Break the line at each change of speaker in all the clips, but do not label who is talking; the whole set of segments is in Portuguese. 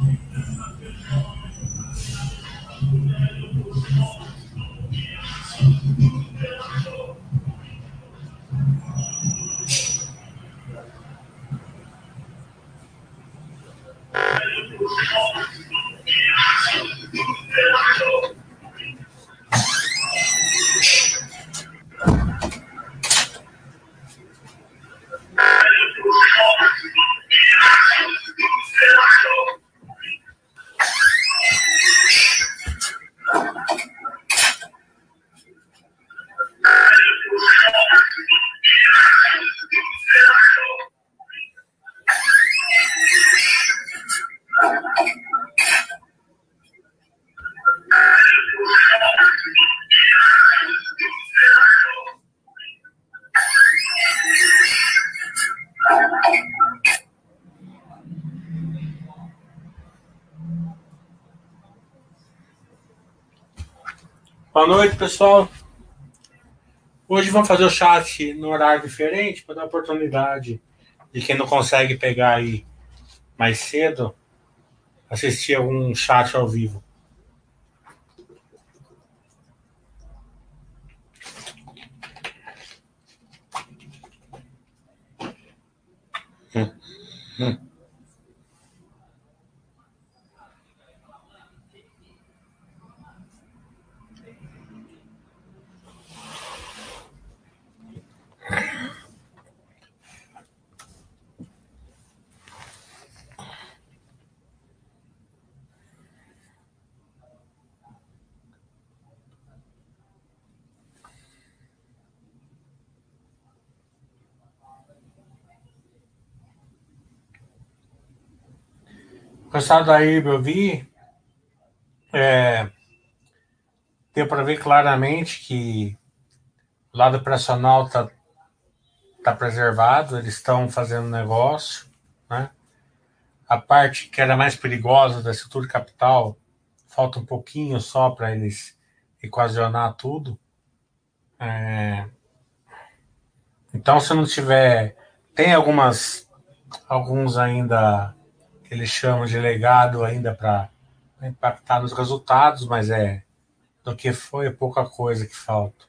どうもありがとうございました。Pessoal. Hoje vamos fazer o chat no horário diferente para dar oportunidade de quem não consegue pegar aí mais cedo assistir algum chat ao vivo. Resultado da eu é, deu para ver claramente que o lado operacional está tá preservado, eles estão fazendo negócio, né? A parte que era mais perigosa da estrutura capital, falta um pouquinho só para eles equacionar tudo. É, então, se não tiver, tem algumas, alguns ainda que eles chamam de legado ainda para impactar nos resultados, mas é do que foi é pouca coisa que falta.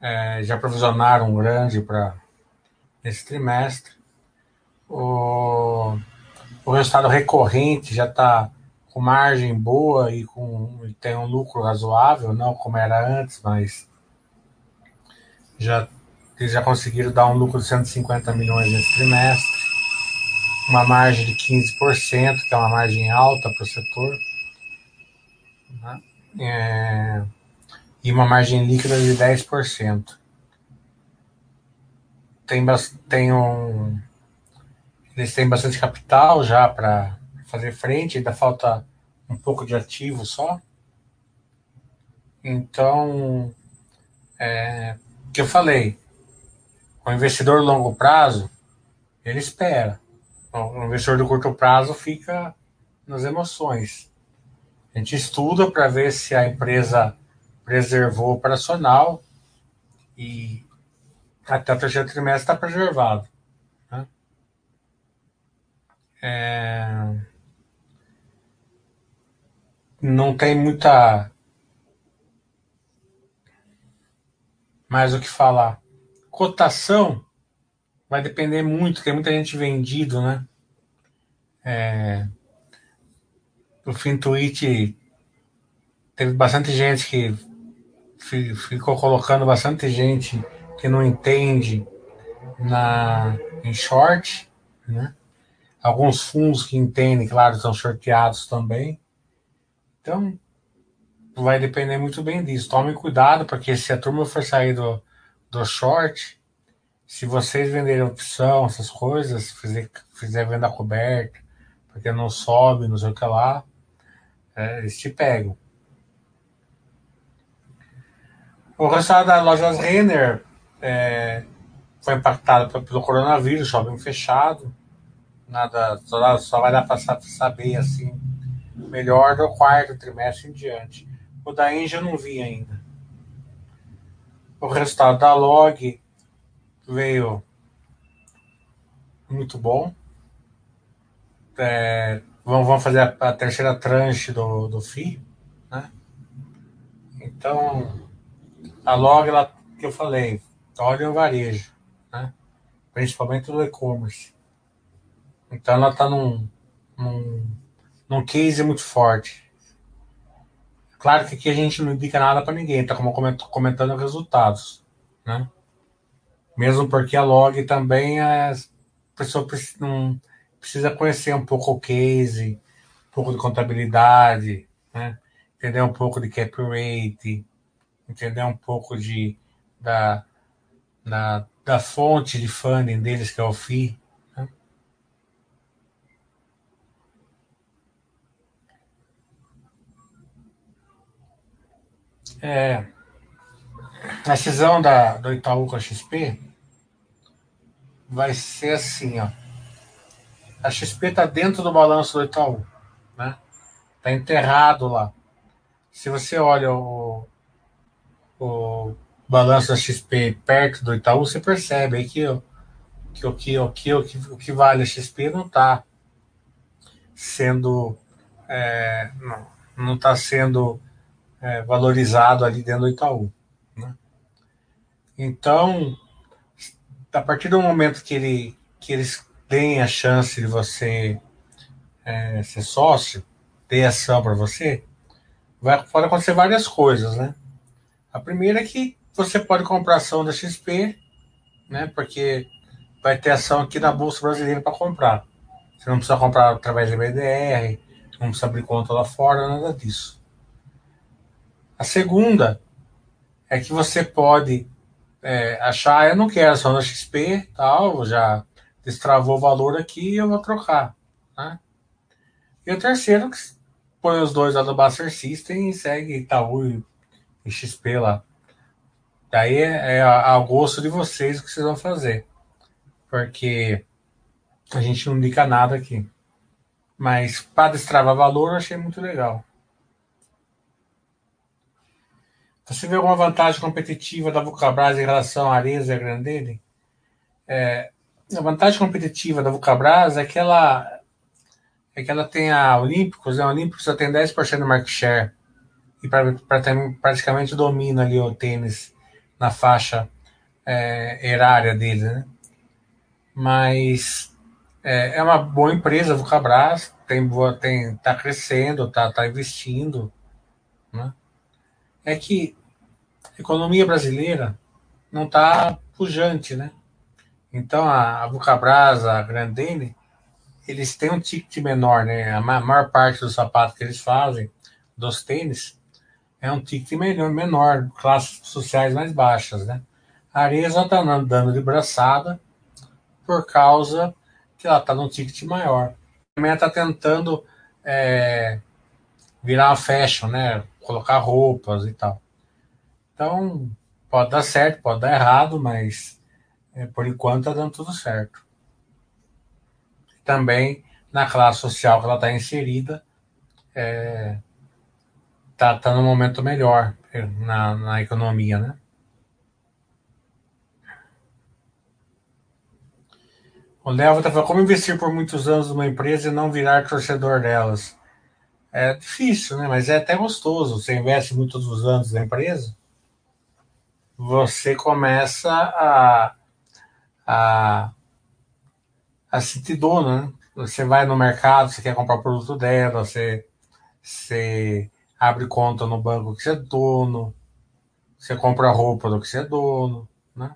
É, já provisionaram um grande para esse trimestre. O, o resultado recorrente já está com margem boa e com e tem um lucro razoável, não como era antes, mas já eles já conseguiram dar um lucro de 150 milhões nesse trimestre uma margem de 15%, que é uma margem alta para o setor, né? é, e uma margem líquida de 10%. Tem, tem um, eles têm bastante capital já para fazer frente, ainda falta um pouco de ativo só. Então, é, que eu falei, o investidor longo prazo, ele espera. O investidor de curto prazo fica nas emoções. A gente estuda para ver se a empresa preservou o operacional e até o terceiro trimestre está preservado. Né? É... Não tem muita mais o que falar. Cotação vai depender muito, tem muita gente vendido, né? É, o Fintuit teve bastante gente que ficou colocando bastante gente que não entende na em short, né? Alguns fundos que entendem, claro, são sorteados também. Então, vai depender muito bem disso. Tome cuidado, porque se a turma for sair do, do short, se vocês venderem opção, essas coisas, fizer, fizer venda coberta, porque não sobe, não sei o que lá, é, eles te pegam. O resultado das lojas Renner é, foi impactado pelo coronavírus, shopping fechado. Nada, só, só vai dar para saber assim melhor do quarto trimestre em diante. O da Engie eu não vi ainda. O resultado da Log veio muito bom. É, vão, vão fazer a, a terceira tranche do, do FII, né? Então, a log, ela, que eu falei, olha o varejo, né? principalmente do e-commerce. Então, ela está num, num, num case muito forte. Claro que aqui a gente não indica nada para ninguém, está comentando resultados, né? Mesmo porque a log também é, a pessoa precisa, conhecer um pouco o case, um pouco de contabilidade, né? entender um pouco de cap rate, entender um pouco de, da, da, da fonte de funding deles, que é o FII. Né? É, a cisão da, do Itaú com a XP vai ser assim, ó. A XP está dentro do balanço do Itaú, né? Está enterrado lá. Se você olha o, o balanço da XP perto do Itaú, você percebe aí que, que, que, que, que, o, que, vale a XP não está sendo é, não está sendo é, valorizado ali dentro do Itaú. Né? Então, a partir do momento que, ele, que eles têm a chance de você é, ser sócio, ter ação para você, vai, pode acontecer várias coisas, né? A primeira é que você pode comprar ação da XP, né? Porque vai ter ação aqui na Bolsa Brasileira para comprar. Você não precisa comprar através da BDR, não precisa abrir conta lá fora, nada disso. A segunda é que você pode é, achar, ah, eu não quero ação da XP, tal, já destravou o valor aqui, eu vou trocar. Né? E o terceiro, que põe os dois lá do Buster System e segue Itaú e e XP lá. Daí é, é ao gosto de vocês o que vocês vão fazer. Porque a gente não indica nada aqui. Mas para destravar valor eu achei muito legal. Você vê alguma vantagem competitiva da Vulcabras em relação à Areza e a Grandene? É, a vantagem competitiva da Vulcabras é que ela é que ela tem a Olímpicos, né? A Olímpicos já tem 10% de market share e pra, pra, praticamente domina ali o tênis na faixa é, erária dele, né? Mas é, é, uma boa empresa, a Vulcabras, tem boa, tem, tá crescendo, tá, tá investindo, né? É que a economia brasileira não tá pujante, né? Então a, a Vulcabras, a Grandene, eles têm um ticket menor, né? A maior parte dos sapatos que eles fazem, dos tênis, é um ticket menor, menor classes sociais mais baixas, né? A Areza está andando de braçada por causa que ela está num ticket maior. Também está tentando é, virar uma fashion, né? Colocar roupas e tal. Então, pode dar certo, pode dar errado, mas é, por enquanto está dando tudo certo. Também na classe social que ela está inserida, é, tá, tá no momento melhor na, na economia, né? O Léo está falando como investir por muitos anos numa empresa e não virar torcedor delas. É difícil, né? Mas é até gostoso. Você investe muitos anos na empresa, você começa a, a, a sentir dono, né? Você vai no mercado, você quer comprar produto dela, você, você abre conta no banco que você é dono, você compra roupa do que você é dono, né?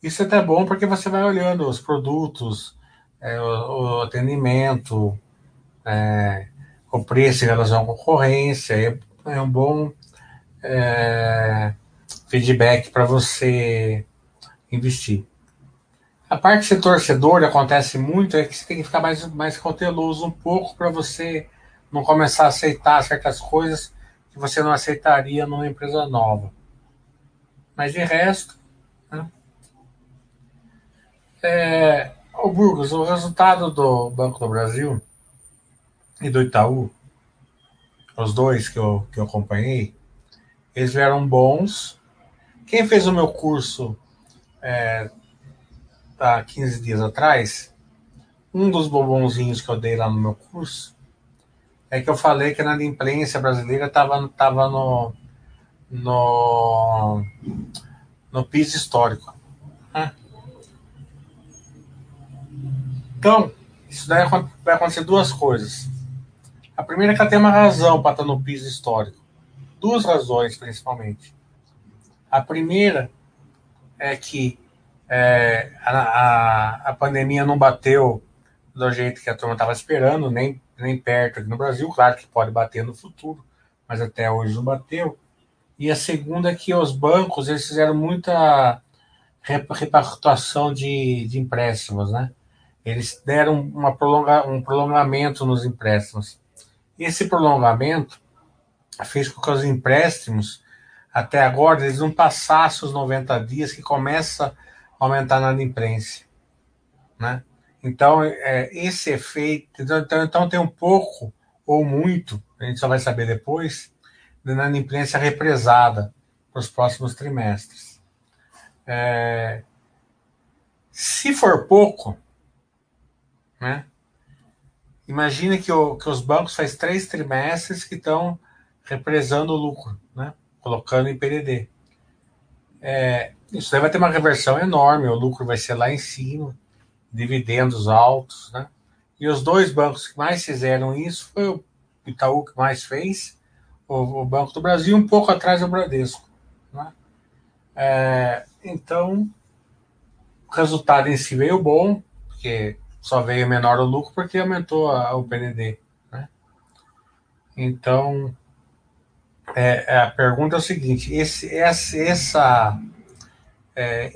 Isso é até bom porque você vai olhando os produtos, é, o, o, atendimento, é, o preço em relação à concorrência, é, um bom é, feedback para você investir. A parte de ser torcedor acontece muito é que você tem que ficar mais, mais cauteloso um pouco para você não começar a aceitar certas coisas que você não aceitaria numa empresa nova. Mas de resto, né? é, o Burgos, o resultado do Banco do Brasil e do Itaú, os dois que eu, que eu acompanhei, eles vieram bons. Quem fez o meu curso é, há 15 dias atrás, um dos bombonzinhos que eu dei lá no meu curso é que eu falei que na imprensa brasileira estava tava no, no, no piso histórico. Né? Então, isso daí vai acontecer duas coisas. A primeira é que ela tem uma razão para estar no piso histórico. Duas razões, principalmente. A primeira é que é, a, a, a pandemia não bateu do jeito que a turma estava esperando, nem, nem perto aqui no Brasil. Claro que pode bater no futuro, mas até hoje não bateu. E a segunda é que os bancos eles fizeram muita repactuação de, de empréstimos, né? Eles deram uma prolonga, um prolongamento nos empréstimos. Esse prolongamento fez com que os empréstimos, até agora, eles não passassem os 90 dias que começa a aumentar na imprensa, né? Então, é, esse efeito. Então, então, tem um pouco ou muito, a gente só vai saber depois, de inadimplência represada para os próximos trimestres. É, se for pouco, né, imagine que, o, que os bancos faz três trimestres que estão represando o lucro, né, colocando em PDD. É, isso daí vai ter uma reversão enorme, o lucro vai ser lá em cima dividendos altos, né? E os dois bancos que mais fizeram isso foi o Itaú que mais fez, o, o Banco do Brasil, um pouco atrás o Bradesco, né? É, então, o resultado em si veio bom, porque só veio menor o lucro porque aumentou a, o PDD, né? Então, é, é, a pergunta é o seguinte: esse, essa, essa é,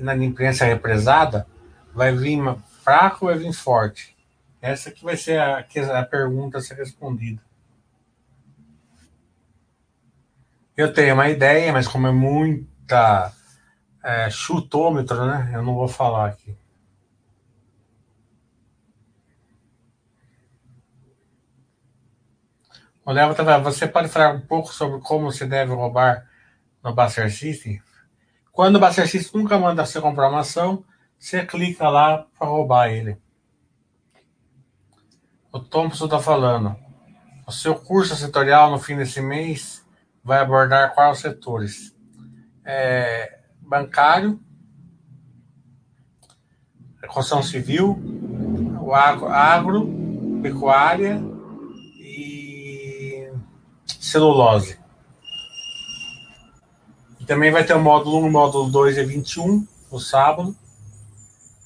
represada vai vir fraco ou vai vir forte? Essa que vai ser a, a pergunta a ser respondida. Eu tenho uma ideia, mas como é muita é, chutômetro, né? Eu não vou falar aqui. Olha, você pode falar um pouco sobre como se deve roubar no Buster System? Quando o Buster System nunca manda você comprar uma ação, você clica lá para roubar ele. O Thompson está falando. O seu curso setorial no fim desse mês vai abordar quais setores? É, bancário, construção civil, o agro, agro, pecuária celulose. E também vai ter o módulo 1, módulo 2 e 21 no sábado.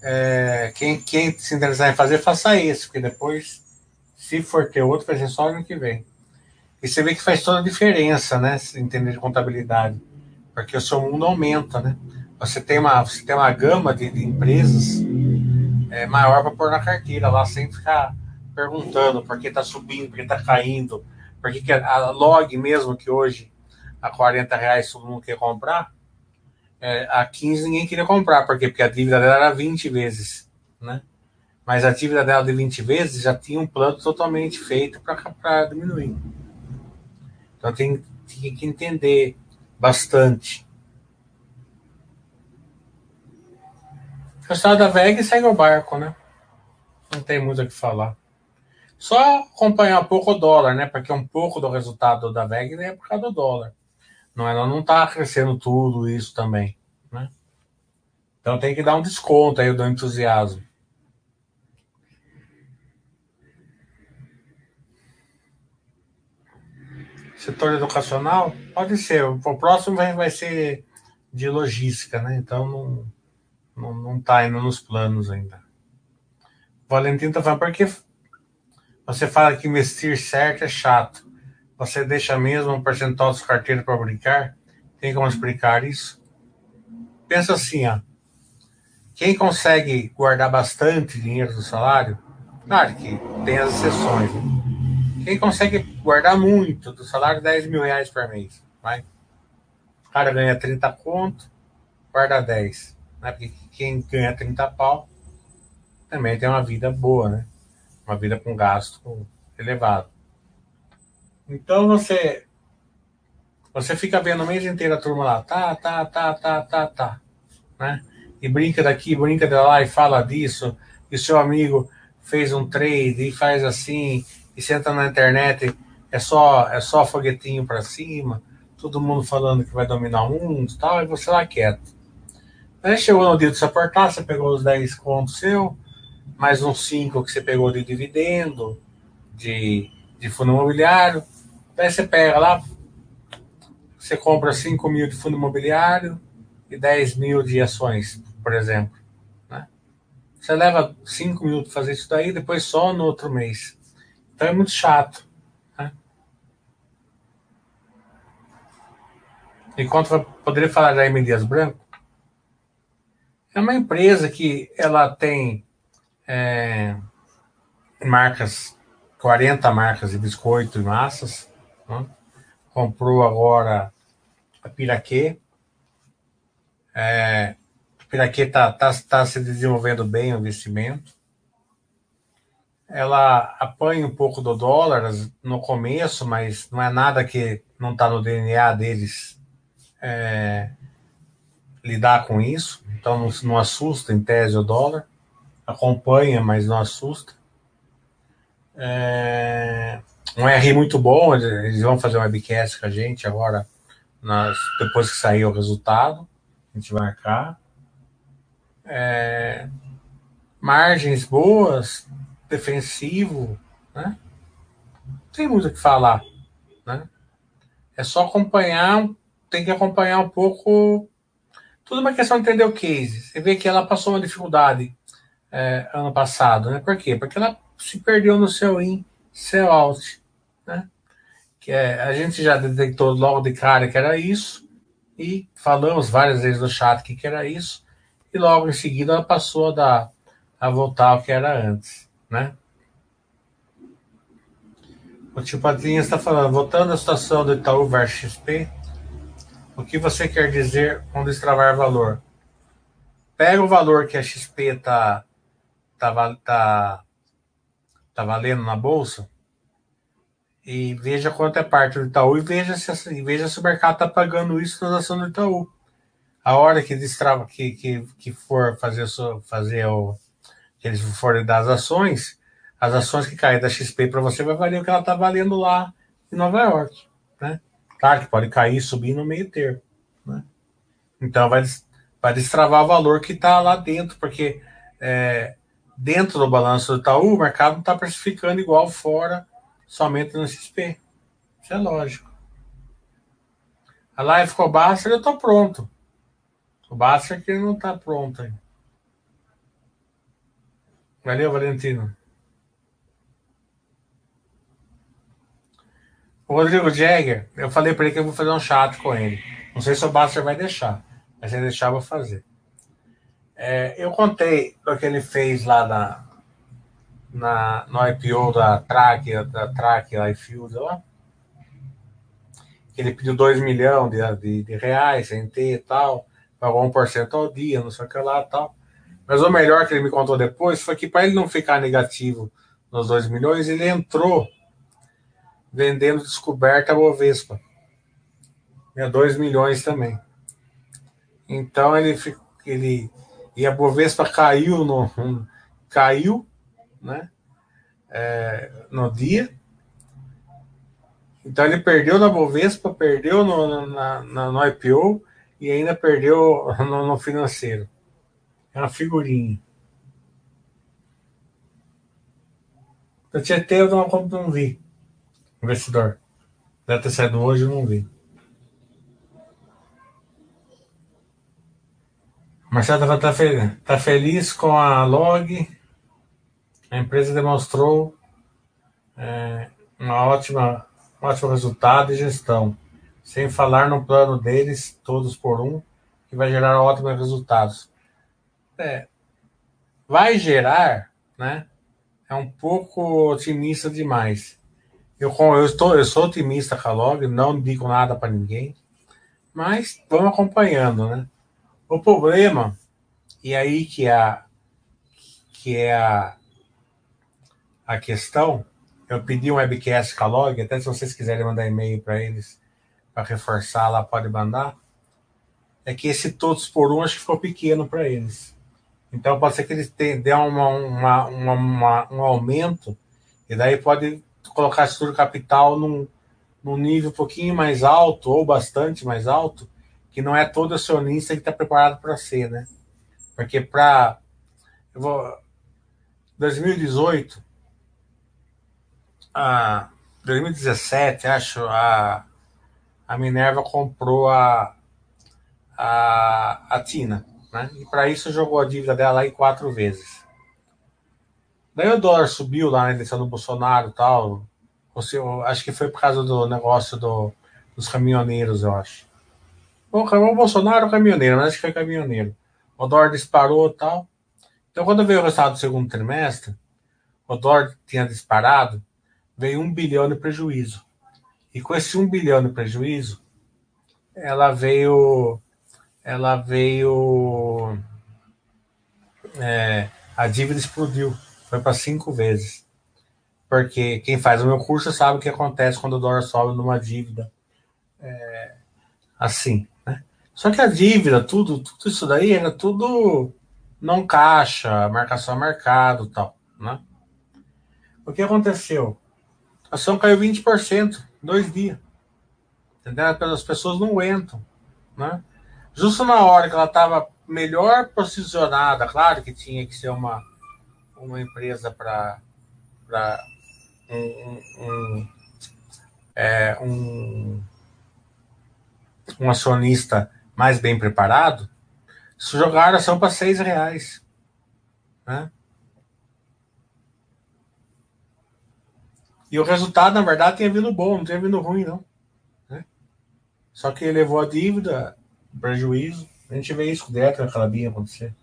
É, quem, quem se interessar em fazer, faça esse, porque depois, se for ter outro, vai ser só ano que vem. E você vê que faz toda a diferença, né? Entender de contabilidade. Porque o seu mundo aumenta, né? Você tem uma, você tem uma gama de, de empresas é, maior para pôr na carteira lá, sem ficar perguntando por que está subindo, por que está caindo, por que, que a log mesmo que hoje a 40 reais todo mundo quer comprar, é, a 15 ninguém queria comprar, por quê? Porque a dívida dela era 20 vezes, né? Mas a dívida dela de 20 vezes já tinha um plano totalmente feito para diminuir. Então tem, tem que entender bastante. O resultado da VEG segue o barco, né? Não tem muito o que falar. Só acompanhar um pouco o dólar, né? Porque um pouco do resultado da VEG é por causa do dólar. Não, ela não está crescendo tudo isso também. Né? Então tem que dar um desconto aí do entusiasmo. Setor educacional? Pode ser. O próximo vai, ser de logística, né? Então não, não, não tá indo nos planos ainda. Valentim tá falando, porque você fala que investir certo é chato você deixa mesmo um percentual dos carteiros para brincar? Tem como explicar isso? Pensa assim, ó. Quem consegue guardar bastante dinheiro do salário, claro que tem as exceções. Né? Quem consegue guardar muito do salário, 10 mil reais por mês, vai? O cara ganha 30 conto, guarda 10. Né? Porque quem ganha 30 pau também tem uma vida boa, né? Uma vida com gasto elevado. Então você você fica vendo o mês inteiro a turma lá, tá, tá, tá, tá, tá, tá, né? E brinca daqui, brinca de lá e fala disso, e seu amigo fez um trade e faz assim, e senta na internet, é só, é só foguetinho para cima, todo mundo falando que vai dominar o mundo e tal, e você lá quieto. Aí chegou no dia de se aportar, você pegou os 10 contos seu, mais uns 5 que você pegou de dividendo, de, de fundo imobiliário. Daí você pega lá, você compra 5 mil de fundo imobiliário e 10 mil de ações, por exemplo. Né? Você leva 5 mil para fazer isso daí, depois só no outro mês. Então é muito chato. Né? Enquanto poderia falar da M. Dias Branco, é uma empresa que ela tem é, marcas, 40 marcas de biscoito e massas. Né? Comprou agora a Piraquê. É, a Piraquê está tá, tá se desenvolvendo bem o investimento. Ela apanha um pouco do dólar no começo, mas não é nada que não está no DNA deles é, lidar com isso. Então não, não assusta em tese o dólar. Acompanha, mas não assusta. É, um R muito bom, eles vão fazer um webcast com a gente agora nós, depois que sair o resultado, a gente vai marcar. É, margens boas, defensivo, né? Não tem muito o que falar, né? É só acompanhar, tem que acompanhar um pouco. Tudo uma questão de entender o case. Você vê que ela passou uma dificuldade é, ano passado, né? Por quê? Porque ela se perdeu no seu in, seu out, né? que é, a gente já detectou logo de cara que era isso, e falamos várias vezes no chat que, que era isso, e logo em seguida ela passou a, dar, a voltar ao que era antes, né? O tio Padrinha está falando, voltando à situação do Itaú versus XP, o que você quer dizer com destravar valor? Pega o valor que a XP está tá, tá, tá valendo na bolsa, e veja quanto é parte do Itaú e veja se, veja se o mercado está pagando isso nas ações do Itaú. A hora que destrava, que, que, que for fazer, fazer o, que eles forem dar as ações, as ações que caem da XP para você vai valer o que ela está valendo lá em Nova York. Né? Claro que pode cair e subir no meio termo. Né? Então vai, vai destravar o valor que está lá dentro, porque é, dentro do balanço do Itaú o mercado não está precificando igual fora somente no XP. Isso é lógico. A live com o eu tô pronto. O Baster que não tá pronto ainda. Valeu, Valentino. O Rodrigo Jagger, eu falei para ele que eu vou fazer um chat com ele. Não sei se o Baster vai deixar, mas se ele deixar, eu vou fazer. É, eu contei o que ele fez lá na, na, no IPO da Track, da Track iField lá. Ele pediu 2 milhões de, de, de, reais, ter e tal, pagou 1% ao dia, não sei o que lá e tal. Mas o melhor que ele me contou depois foi que para ele não ficar negativo nos 2 milhões, ele entrou vendendo descoberta a Bovespa. É 2 milhões também. Então ele, ele e a Bovespa caiu no caiu né? É, no dia. Então ele perdeu na Bovespa, perdeu no, na, na, no IPO e ainda perdeu no, no financeiro. É uma figurinha. Eu tinha eu não, não vi. Investidor. Deve ter saído hoje, eu não vi. Marcelo tá, tá, tá feliz com a log a empresa demonstrou é, uma ótima, um ótimo resultado e gestão, sem falar no plano deles, todos por um, que vai gerar ótimos resultados. É, vai gerar, né? É um pouco otimista demais. Eu, eu, estou, eu sou otimista com a Log, não digo nada para ninguém, mas vamos acompanhando, né? O problema, e aí que é a, que é a, a questão, eu pedi um webcast com a Log, até se vocês quiserem mandar e-mail para eles para reforçar lá, pode mandar. É que esse todos por um acho que ficou pequeno para eles. Então pode ser que eles dê uma, uma, uma, um aumento, e daí pode colocar a estrutura capital num, num nível um pouquinho mais alto, ou bastante mais alto, que não é todo acionista que está preparado para ser, né? Porque para. 2018, a 2017, acho, a, a Minerva comprou a, a, a Tina, né? E para isso jogou a dívida dela em quatro vezes. Daí o dólar subiu lá na eleição do Bolsonaro e tal. Acho que foi por causa do negócio do, dos caminhoneiros, eu acho. O, o Bolsonaro caminhoneiro, mas acho que foi caminhoneiro. O dólar disparou e tal. Então, quando veio o resultado do segundo trimestre, o dólar tinha disparado, veio um bilhão de prejuízo. E com esse um bilhão de prejuízo, ela veio. Ela veio. É, a dívida explodiu. Foi para cinco vezes. Porque quem faz o meu curso sabe o que acontece quando o dólar sobe numa dívida é, assim. Só que a dívida, tudo, tudo isso daí era tudo não caixa, marcação a mercado tal. Né? O que aconteceu? A ação caiu 20% em dois dias. Entendeu? As pessoas não aguentam. Né? Justo na hora que ela estava melhor posicionada, claro que tinha que ser uma, uma empresa para um, um, é, um, um acionista mais bem preparado, jogaram a ação para seis reais. Né? E o resultado, na verdade, tinha vindo bom, não tinha vindo ruim, não. Né? Só que levou a dívida, prejuízo. A gente vê isso direto naquela BIA acontecer.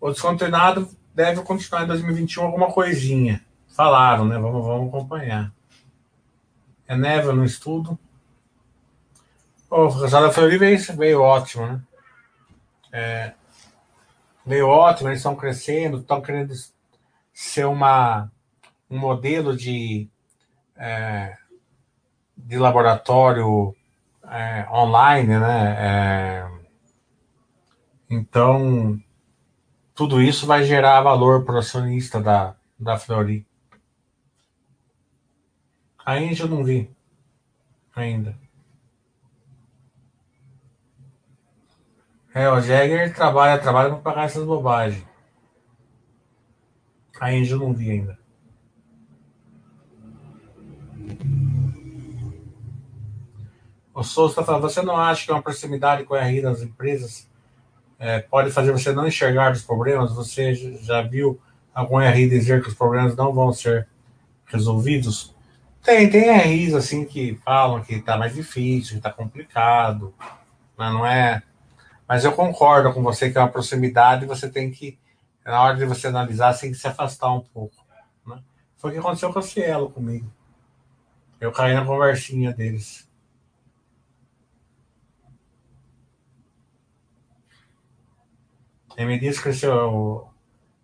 O descontinuado deve continuar em 2021 alguma coisinha. Falaram, né? Vamos, vamos acompanhar. É neve no estudo. O resultado da Fleury veio, veio ótimo, né? É, veio ótimo, eles estão crescendo, estão querendo ser uma, um modelo de, é, de laboratório é, online, né? É, então, tudo isso vai gerar valor para o acionista da, da Flori. Ainda eu não vi. Ainda. É, o Jäger trabalha, trabalha para pagar essas bobagens. Ainda eu não vi ainda. O Souza está falando, você não acha que é uma proximidade com a RI das empresas é, pode fazer você não enxergar os problemas. Você já viu algum RI dizer que os problemas não vão ser resolvidos? Tem, tem RIs assim que falam que está mais difícil, que está complicado, mas não é. Mas eu concordo com você que é uma proximidade, você tem que, na hora de você analisar, você tem que se afastar um pouco. Né? Foi o que aconteceu com a Cielo comigo. Eu caí na conversinha deles. M diz cresceu.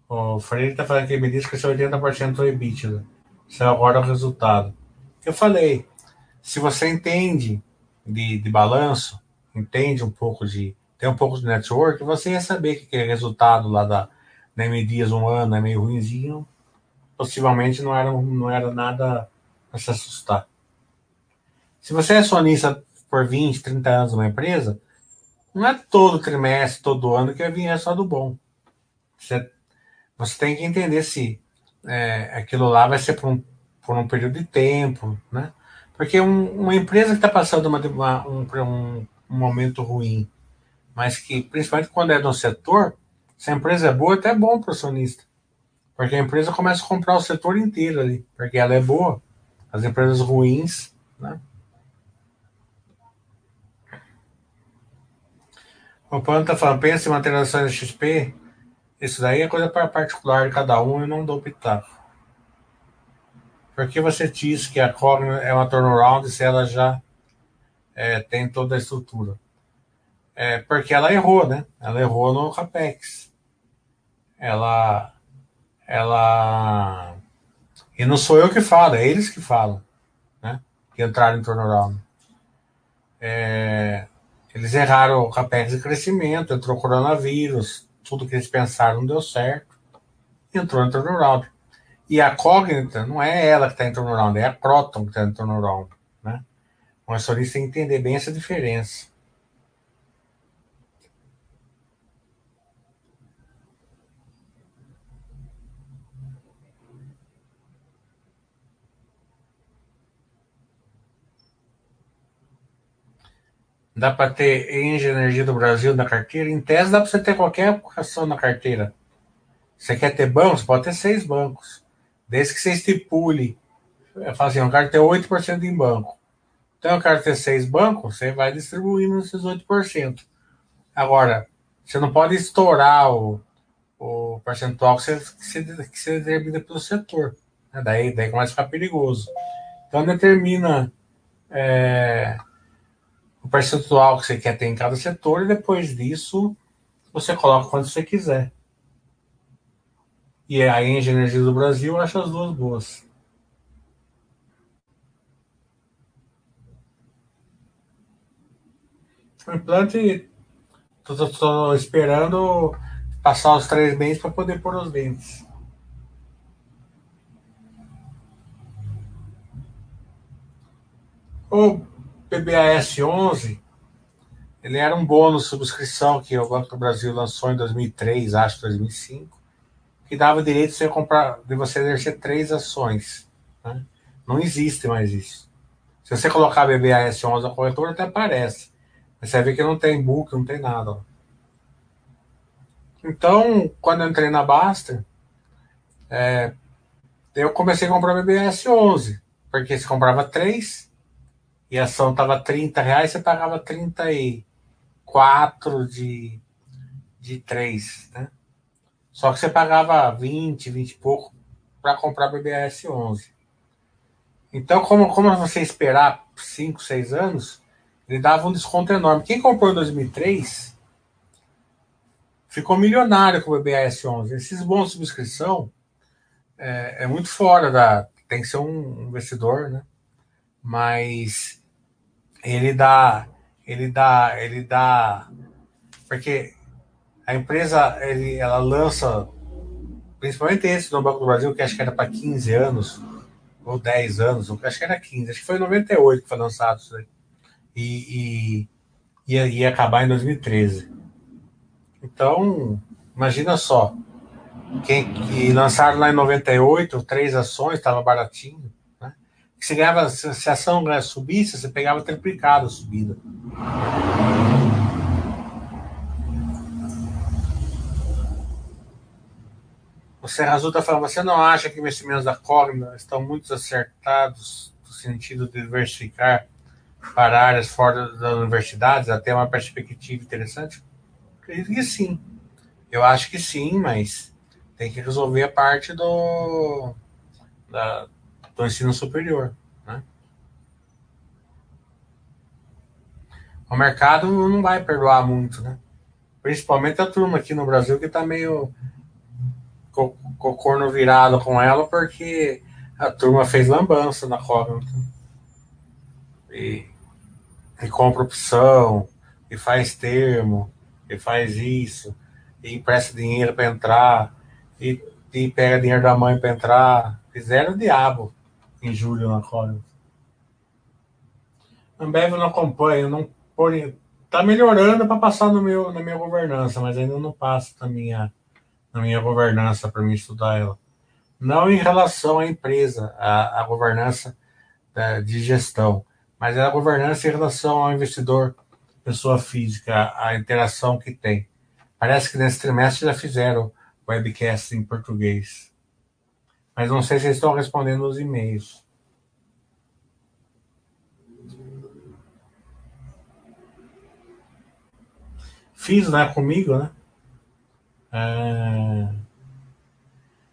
O, o Freire está falando que M diz cresceu 80% do EBITDA. Isso é agora o resultado. Eu falei, se você entende de, de balanço, entende um pouco de. tem um pouco de network, você ia saber que aquele resultado lá da, da M Dias um ano é meio ruimzinho. Possivelmente não era, não era nada para se assustar. Se você é acionista por 20, 30 anos numa empresa, não é todo trimestre, todo ano que vai vir só do bom. Você, você tem que entender se é, aquilo lá vai ser por um, por um período de tempo, né? Porque um, uma empresa que está passando uma, uma, um, um, momento ruim, mas que, principalmente quando é no setor, se a empresa é boa, até é bom para o acionista. Porque a empresa começa a comprar o setor inteiro ali, porque ela é boa. As empresas ruins, né? O Pano tá falando, pensa em manter ações XP. Isso daí é coisa para particular de cada um e não dou pitaco. Por que você diz que a Cogna é uma turnaround se ela já é, tem toda a estrutura? É porque ela errou, né? Ela errou no CAPEX. Ela. Ela. E não sou eu que falo, é eles que falam. Né? que entraram em turnaround. É, eles erraram o capex de crescimento, entrou coronavírus, tudo que eles pensaram deu certo, entrou em turnaround. E a Cognita não é ela que está em turnaround, é a Croton que está em turnaround. Né? O acionista tem que entender bem essa diferença. Dá para ter Engie Energia do Brasil na carteira? Em tese, dá para você ter qualquer ação na carteira. Você quer ter bancos? Pode ter seis bancos. Desde que você estipule. Fala assim, eu quero ter 8% em banco. Então, eu quero ter seis bancos, você vai distribuindo esses 8%. Agora, você não pode estourar o, o percentual que você, que você, que você determina pelo setor. Né? Daí, daí começa a ficar perigoso. Então, determina. É, o percentual que você quer ter em cada setor e depois disso você coloca quando você quiser. E a Engie Energia do Brasil acha as duas boas. O implante, estou esperando passar os três meses para poder pôr os dentes. O PBAS 11, ele era um bônus subscrição que o Banco do Brasil lançou em 2003, acho 2005, que dava direito de você comprar, de você exercer três ações. Né? Não existe mais isso. Se você colocar BBAS 11 na corretora, até aparece. Mas você vê que não tem book, não tem nada. Então, quando eu entrei na Basta, é, eu comecei a comprar BBS 11, porque você comprava três e a ação estava 30 reais, você pagava 34 de, de 3, né? Só que você pagava 20, 20 e pouco para comprar BBS 11. Então, como, como você esperar 5, 6 anos, ele dava um desconto enorme. Quem comprou em 2003 ficou milionário com o BBS 11. Esses bons de subscrição é, é, muito fora da. Tem que ser um investidor, né? Mas ele dá, ele dá, ele dá, porque a empresa ele, ela lança, principalmente esse no Banco do Brasil, que acho que era para 15 anos, ou 10 anos, acho que era 15, acho que foi em 98 que foi lançado isso aí. E, e ia, ia acabar em 2013. Então, imagina só, quem que lançaram lá em 98, três ações, estava baratinho você ganhava, se a ação subisse, você pegava triplicado a subida. O Serra Azul está falando, você não acha que investimentos da Cogna estão muito acertados no sentido de diversificar para áreas fora das universidades, até uma perspectiva interessante? Acredito que sim. Eu acho que sim, mas tem que resolver a parte do, da, do ensino superior. Né? O mercado não vai perdoar muito, né? Principalmente a turma aqui no Brasil que está meio com, o corno virado com ela, porque a turma fez lambança na Cognita. E, e compra opção, e faz termo, e faz isso, e empresta dinheiro para entrar, e, e pega dinheiro da mãe para entrar. Fizeram o diabo em julho na Coreia. Ambev não acompanha, não porém tá melhorando para passar no meu na minha governança, mas ainda não passa na minha na minha governança para mim estudar ela. Não em relação à empresa, a, a governança da, de gestão, mas é a governança em relação ao investidor, pessoa física, a interação que tem. Parece que nesse trimestre já fizeram webcast em português. Mas não sei se estão respondendo os e-mails. Fiz, né, comigo, né? É...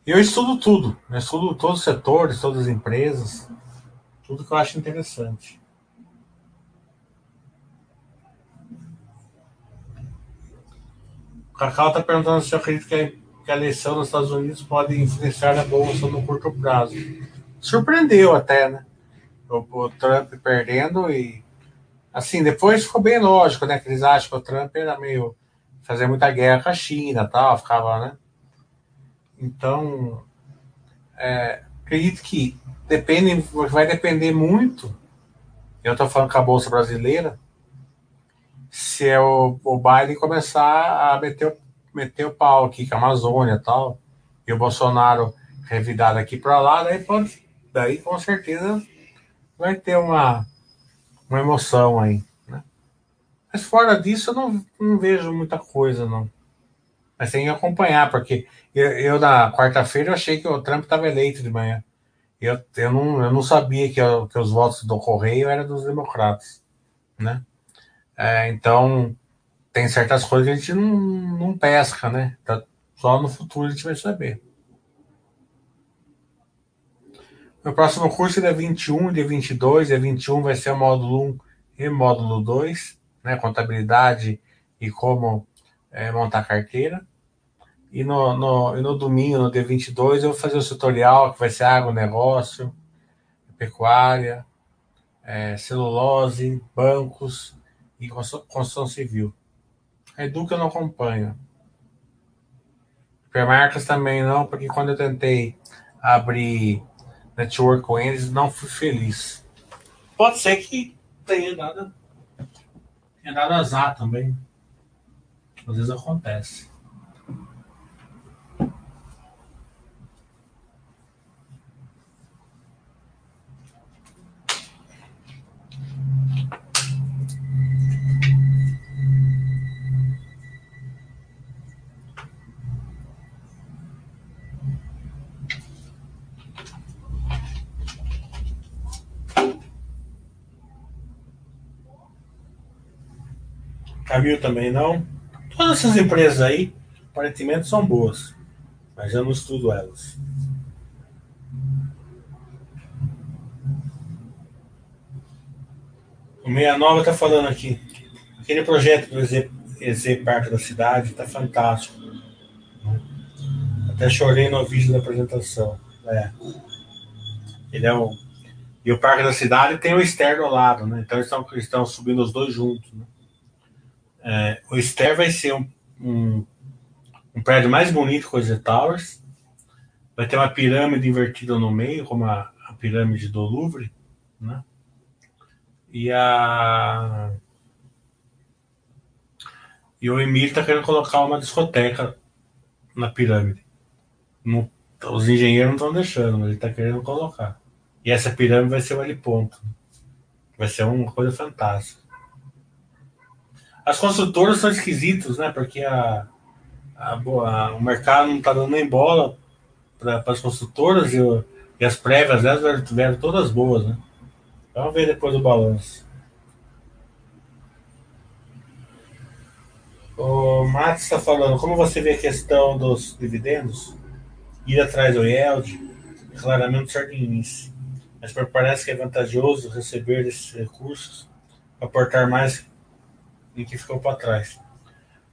Eu estudo tudo. Eu estudo todos os setores, todas as empresas. Tudo que eu acho interessante. O Cacau está perguntando se eu acredito que que a eleição nos Estados Unidos pode influenciar a bolsa no curto prazo. Surpreendeu até, né? o, o Trump perdendo e assim, depois ficou bem lógico, né? Que eles acham que o Trump era meio fazer muita guerra com a China tal, ficava, né? Então, é, acredito que depende, vai depender muito. Eu estou falando com a Bolsa Brasileira, se é o, o Biden começar a meter, meter o pau aqui com a Amazônia e tal, e o Bolsonaro revidar daqui para lá, daí, pode, daí com certeza vai ter uma, uma emoção aí. Né? Mas fora disso, eu não, não vejo muita coisa, não. Mas tem que acompanhar, porque eu, eu na quarta-feira, achei que o Trump estava eleito de manhã. Eu, eu, não, eu não sabia que, eu, que os votos do Correio eram dos democratas, né? É, então, tem certas coisas que a gente não, não pesca, né? Tá, só no futuro a gente vai saber. Meu próximo curso é dia 21, dia 22. Dia 21 vai ser o módulo 1 e módulo 2, né? Contabilidade e como é, montar carteira. E no, no, e no domingo, no dia 22, eu vou fazer o tutorial, que vai ser agronegócio, pecuária, é, celulose, bancos e construção civil. Educa não acompanho. Hipermarcas também não, porque quando eu tentei abrir network com eles, não fui feliz. Pode ser que tenha dado, tenha dado azar também. Às vezes acontece. Camil também não. Todas essas empresas aí, aparentemente, são boas. Mas eu não estudo elas. O 69 está falando aqui. Aquele projeto do EZ, Parque da Cidade está fantástico. Até chorei no vídeo da apresentação. É. Ele é o. E o Parque da Cidade tem o externo ao lado, né? Então eles estão, estão subindo os dois juntos. Né? É, o Ster vai ser um, um, um, prédio mais bonito que o Z Towers. Vai ter uma pirâmide invertida no meio, como a, a pirâmide do Louvre. Né? E a. E o Emílio está querendo colocar uma discoteca na pirâmide. Os engenheiros não estão deixando, mas ele está querendo colocar. E essa pirâmide vai ser o heliponto. Vai ser uma coisa fantástica. As construtoras são esquisitos, né? Porque a, a, a o mercado não está dando nem bola para as construtoras e, e, as prévias delas tiveram todas boas, né? Vamos ver depois o balanço. O Matos está falando, como você vê a questão dos dividendos? Ir atrás do yield, claramente certo início. Mas parece que é vantajoso receber esses recursos, aportar mais e que ficou para trás.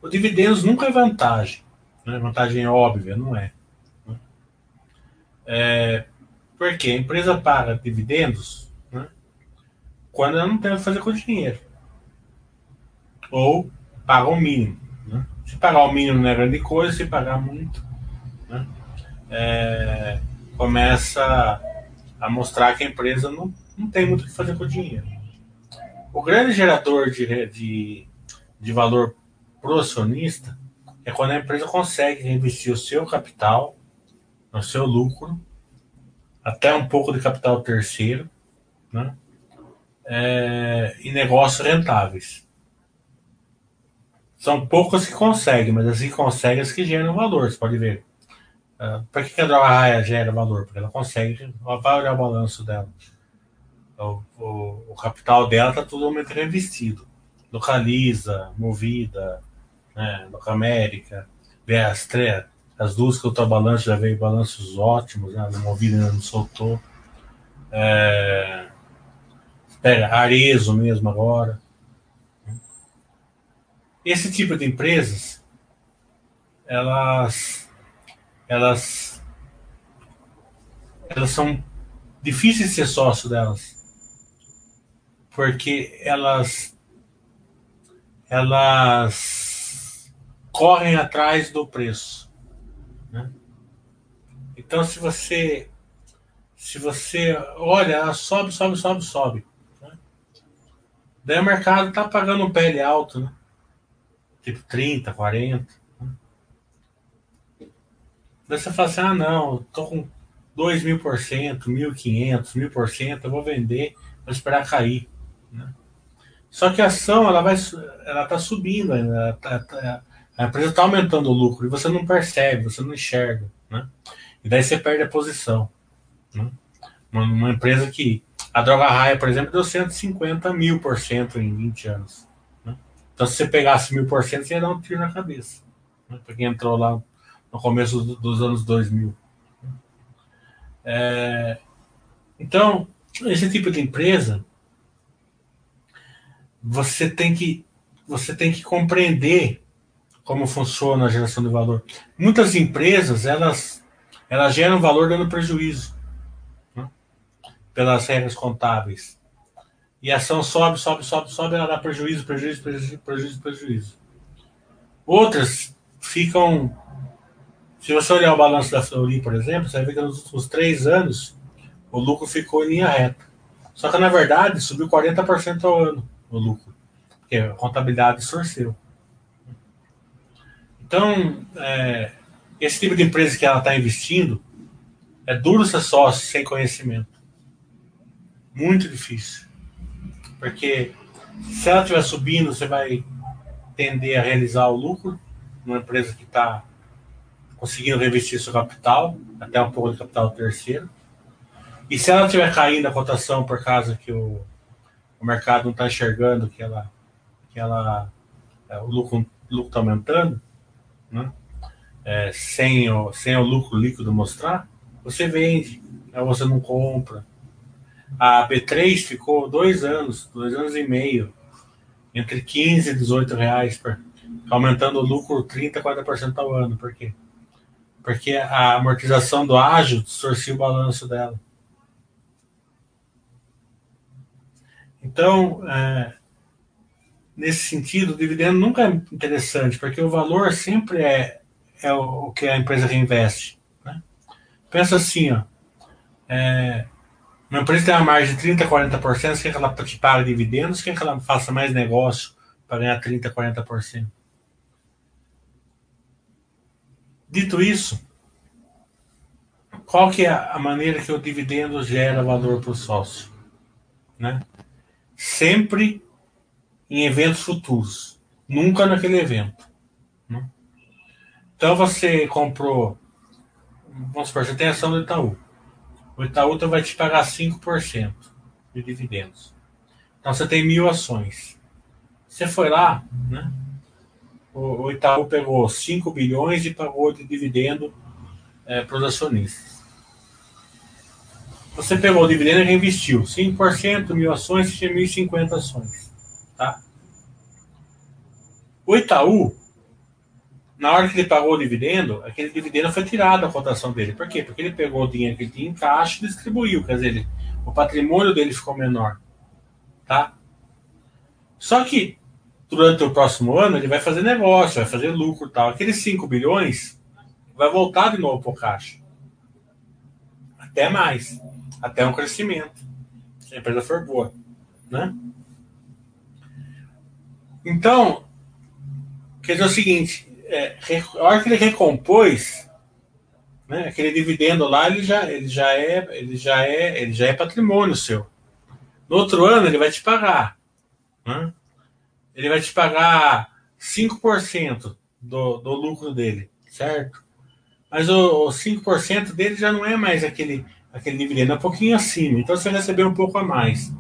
O dividendos nunca é vantagem, né? vantagem óbvia, não é. Né? é porque a empresa paga dividendos né? quando ela não tem o que fazer com o dinheiro. Ou paga o mínimo. Né? Se pagar o mínimo não é grande coisa, se pagar muito, né? é, começa a mostrar que a empresa não, não tem muito o que fazer com o dinheiro. O grande gerador de, de de valor pro acionista é quando a empresa consegue reinvestir o seu capital, o seu lucro, até um pouco de capital terceiro, né? É, em negócios rentáveis. São poucas que conseguem, mas as que conseguem as que geram valor, você pode ver. Uh, Por que a droga raia gera valor? Porque ela consegue, ela vai olhar o balanço dela. O, o, o capital dela está totalmente reinvestido localiza, movida, né, América, vê as duas que eu estou balanço já veio balanços ótimos, né, movida ainda não soltou. É, pega Arezo mesmo agora. Esse tipo de empresas, elas, elas, elas são difíceis de ser sócio delas, porque elas elas correm atrás do preço. Né? Então, se você se você olha, sobe, sobe, sobe, sobe. Né? Daí o mercado está pagando um PL alto, né? tipo 30, 40. Né? Daí você fala assim: ah, não, estou com 2 mil por cento, 1.500, 1.000 por cento, eu vou vender, vou esperar cair. Só que a ação ela vai, ela está subindo, ela tá, tá, a empresa está aumentando o lucro e você não percebe, você não enxerga, né? E daí você perde a posição. Né? Uma, uma, empresa que a droga raia, por exemplo, deu 150 mil por cento em 20 anos. Né? Então, se você pegasse mil por cento, você ia dar um tiro na cabeça. Né? Para quem entrou lá no começo dos anos 2000. É, então, esse tipo de empresa, você tem que você tem que compreender como funciona a geração de valor. Muitas empresas elas elas geram valor dando prejuízo né? pelas regras contábeis. E a ação sobe, sobe, sobe, sobe, ela dá prejuízo, prejuízo, prejuízo, prejuízo, prejuízo. Outras ficam se você olhar o balanço da Fleury, por exemplo, você vai ver que nos últimos três anos o lucro ficou em linha reta. Só que, na verdade, subiu 40% ao ano o lucro, porque a contabilidade distorceu. Então, é, esse tipo de empresa que ela está investindo, é duro ser sócio sem conhecimento. Muito difícil. Porque se ela estiver subindo, você vai tender a realizar o lucro numa empresa que está conseguindo revestir seu capital, até um pouco de capital terceiro. E se ela estiver caindo a cotação por causa que o, o mercado não está enxergando que ela, que ela é, o lucro está aumentando, né? É, sem, o, sem o lucro líquido mostrar, você vende, aí você não compra. A B3 ficou dois anos, dois anos e meio, entre 15 e 18 reais, aumentando o lucro 30, 40% ao ano. Por quê? porque a amortização do ágio distorcia o balanço dela. Então, é, nesse sentido, o dividendo nunca é interessante, porque o valor sempre é, é o, que a empresa reinveste. Né? Pensa assim, ó, é, uma empresa tem uma margem de 30%, 40%, você quer que ela te pague dividendos, quer que ela faça mais negócio para ganhar 30%, 40%. Dito isso, qual que é a maneira que o dividendo gera valor para o sócio? Né? Sempre em eventos futuros, nunca naquele evento. Né? Então você comprou, vamos supor, você tem ação do Itaú. O Itaú então vai te pagar 5% de dividendos. Então você tem mil ações. Você foi lá, né? o, Itaú pegou 5 bilhões e pagou de dividendo é, para os acionistas. Você pegou o dividendo e reinvestiu 5%, mil ações, tinha 1.050 ações. Tá? O Itaú, na hora que ele pagou o dividendo, aquele dividendo foi tirado da cotação dele. Por quê? Porque ele pegou o dinheiro que ele tinha em caixa e distribuiu. Quer dizer, ele, o patrimônio dele ficou menor. Tá? Só que durante o próximo ano ele vai fazer negócio, vai fazer lucro tal. Aqueles 5 bilhões vai voltar de novo para o caixa. Até mais. Até um crescimento. Se a empresa for boa. Né? Então, quer dizer o seguinte, é, a hora que ele recompôs, né, aquele dividendo lá, ele já, ele já é, ele já é, ele já é patrimônio seu. No outro ano ele vai te pagar. Né? ele vai te pagar 5% do, do lucro dele, certo? Mas o, o 5% dele já não é mais aquele, aquele dividendo, é um pouquinho acima. Então você vai receber um pouco a mais.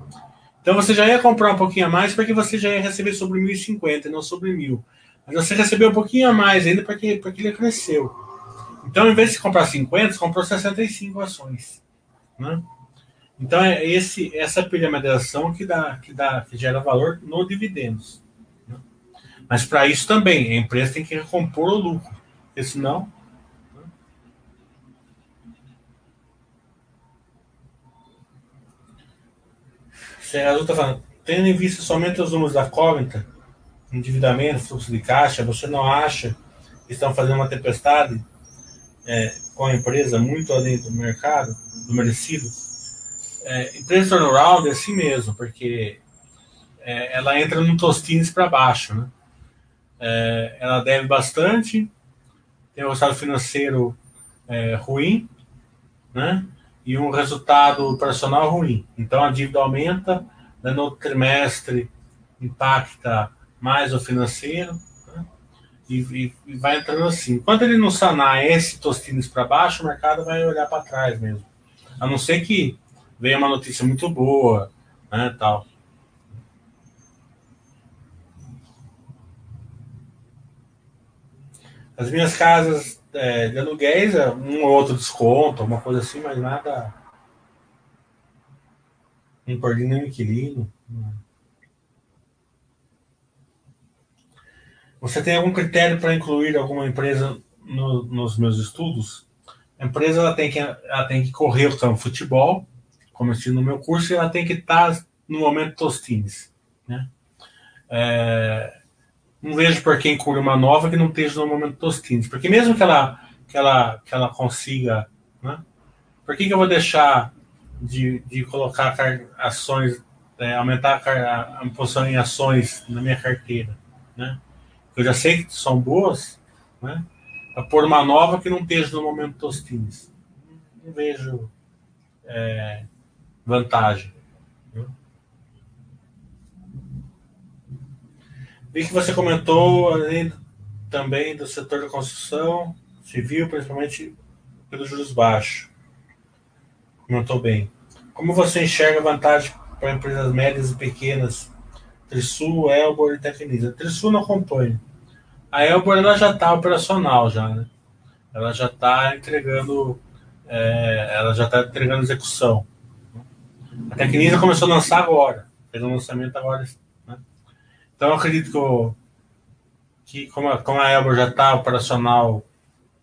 Então você já ia comprar um pouquinho a mais porque você já ia receber sobre 1.050 e não sobre 1.000. Mas você recebeu um pouquinho a mais ainda porque, porque ele cresceu. Então, em vez de comprar 50, você comprou 65 ações. Né? Então, é esse, essa piramidalização que, dá, que, dá, que gera valor no dividendos. Mas para isso também, a empresa tem que recompor o lucro. Porque senão. A está falando. tendo em vista somente os números da Coventa, endividamento, fluxo de caixa, você não acha que estão fazendo uma tempestade é, com a empresa muito além do mercado, do merecido? É, empresa turnaround é assim mesmo, porque é, ela entra no tostines para baixo, né? É, ela deve bastante, tem um resultado financeiro é, ruim, né? E um resultado operacional ruim. Então a dívida aumenta, né? no trimestre impacta mais o financeiro, né? e, e, e, vai entrando assim. Enquanto ele não sanar esse tostines para baixo, o mercado vai olhar para trás mesmo. A não ser que venha uma notícia muito boa, né, tal. As minhas casas é, de aluguéis, um ou outro desconto, uma coisa assim, mas nada. Não perdi nenhum inquilino. Você tem algum critério para incluir alguma empresa no, nos meus estudos? A empresa ela tem, que, ela tem que correr o campo futebol, como eu no meu curso, e ela tem que estar no momento Tostines. Né? É, não vejo por que incluir uma nova que não esteja no momento Tostines. Porque mesmo que ela, que ela, que ela consiga. Né? Por que, que eu vou deixar de, de colocar ações, é, aumentar a, a posição em ações na minha carteira? Né? Eu já sei que são boas, né? Para pôr uma nova que não esteja no momento Tostines. Não vejo é, vantagem. Vi que você comentou além também do setor da construção civil, principalmente pelos juros baixos. Comentou bem. Como você enxerga a vantagem para empresas médias e pequenas? Trisul, Elbor e Tecnisa. Trisul não acompanha. A Elbor ela já está operacional já, né? Ela já está entregando, é, ela já está entregando execução. A Tecnisa começou a lançar agora, fez um lançamento agora então eu acredito que, o, que como, a, como a Elbor já está operacional,